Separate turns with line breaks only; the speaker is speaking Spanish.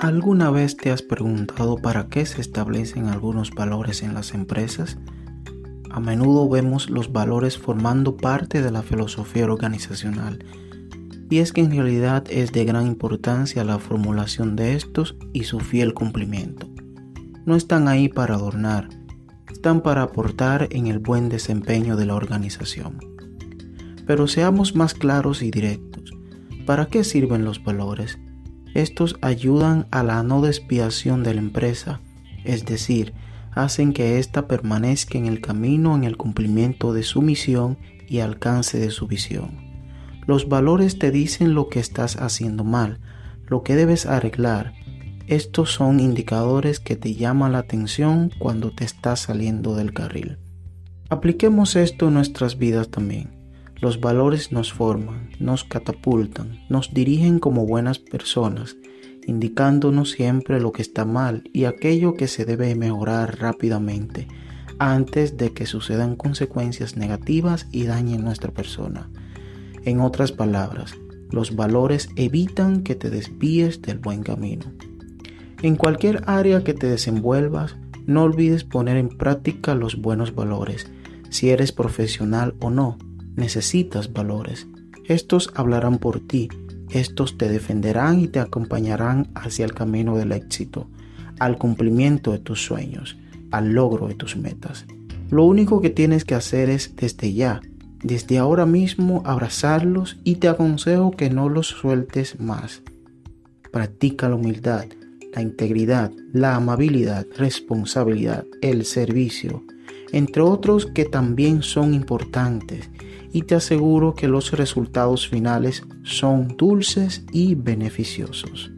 ¿Alguna vez te has preguntado para qué se establecen algunos valores en las empresas? A menudo vemos los valores formando parte de la filosofía organizacional, y es que en realidad es de gran importancia la formulación de estos y su fiel cumplimiento. No están ahí para adornar, están para aportar en el buen desempeño de la organización. Pero seamos más claros y directos. ¿Para qué sirven los valores? Estos ayudan a la no despiación de la empresa, es decir, hacen que ésta permanezca en el camino en el cumplimiento de su misión y alcance de su visión. Los valores te dicen lo que estás haciendo mal, lo que debes arreglar. Estos son indicadores que te llaman la atención cuando te estás saliendo del carril. Apliquemos esto en nuestras vidas también. Los valores nos forman, nos catapultan, nos dirigen como buenas personas, indicándonos siempre lo que está mal y aquello que se debe mejorar rápidamente antes de que sucedan consecuencias negativas y dañen nuestra persona. En otras palabras, los valores evitan que te desvíes del buen camino. En cualquier área que te desenvuelvas, no olvides poner en práctica los buenos valores, si eres profesional o no necesitas valores. Estos hablarán por ti, estos te defenderán y te acompañarán hacia el camino del éxito, al cumplimiento de tus sueños, al logro de tus metas. Lo único que tienes que hacer es desde ya, desde ahora mismo abrazarlos y te aconsejo que no los sueltes más. Practica la humildad, la integridad, la amabilidad, responsabilidad, el servicio, entre otros que también son importantes y te aseguro que los resultados finales son dulces y beneficiosos.